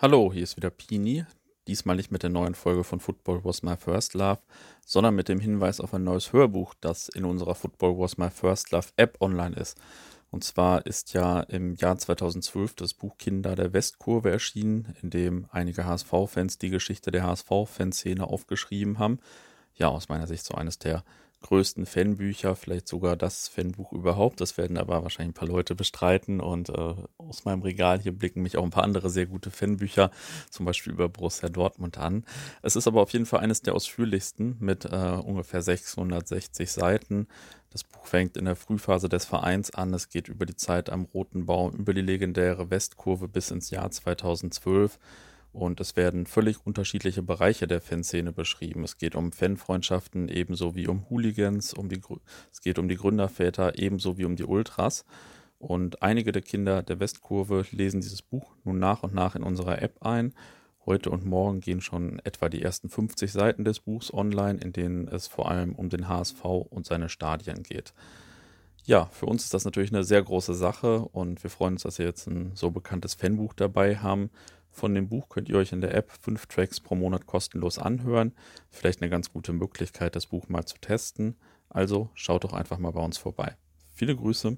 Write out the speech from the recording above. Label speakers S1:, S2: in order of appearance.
S1: Hallo, hier ist wieder Pini. Diesmal nicht mit der neuen Folge von Football Was My First Love, sondern mit dem Hinweis auf ein neues Hörbuch, das in unserer Football Was My First Love App online ist. Und zwar ist ja im Jahr 2012 das Buch Kinder der Westkurve erschienen, in dem einige HSV-Fans die Geschichte der HSV-Fanszene aufgeschrieben haben. Ja, aus meiner Sicht so eines der größten Fanbücher, vielleicht sogar das Fanbuch überhaupt. Das werden aber wahrscheinlich ein paar Leute bestreiten und äh, aus meinem Regal hier blicken mich auch ein paar andere sehr gute Fanbücher, zum Beispiel über Borussia Dortmund an. Es ist aber auf jeden Fall eines der ausführlichsten mit äh, ungefähr 660 Seiten. Das Buch fängt in der Frühphase des Vereins an. Es geht über die Zeit am Roten Baum, über die legendäre Westkurve bis ins Jahr 2012. Und es werden völlig unterschiedliche Bereiche der Fanszene beschrieben. Es geht um Fanfreundschaften ebenso wie um Hooligans, um die, es geht um die Gründerväter ebenso wie um die Ultras. Und einige der Kinder der Westkurve lesen dieses Buch nun nach und nach in unserer App ein. Heute und morgen gehen schon etwa die ersten 50 Seiten des Buchs online, in denen es vor allem um den HSV und seine Stadien geht. Ja, für uns ist das natürlich eine sehr große Sache und wir freuen uns, dass wir jetzt ein so bekanntes Fanbuch dabei haben. Von dem Buch könnt ihr euch in der App fünf Tracks pro Monat kostenlos anhören. Vielleicht eine ganz gute Möglichkeit, das Buch mal zu testen. Also schaut doch einfach mal bei uns vorbei. Viele Grüße.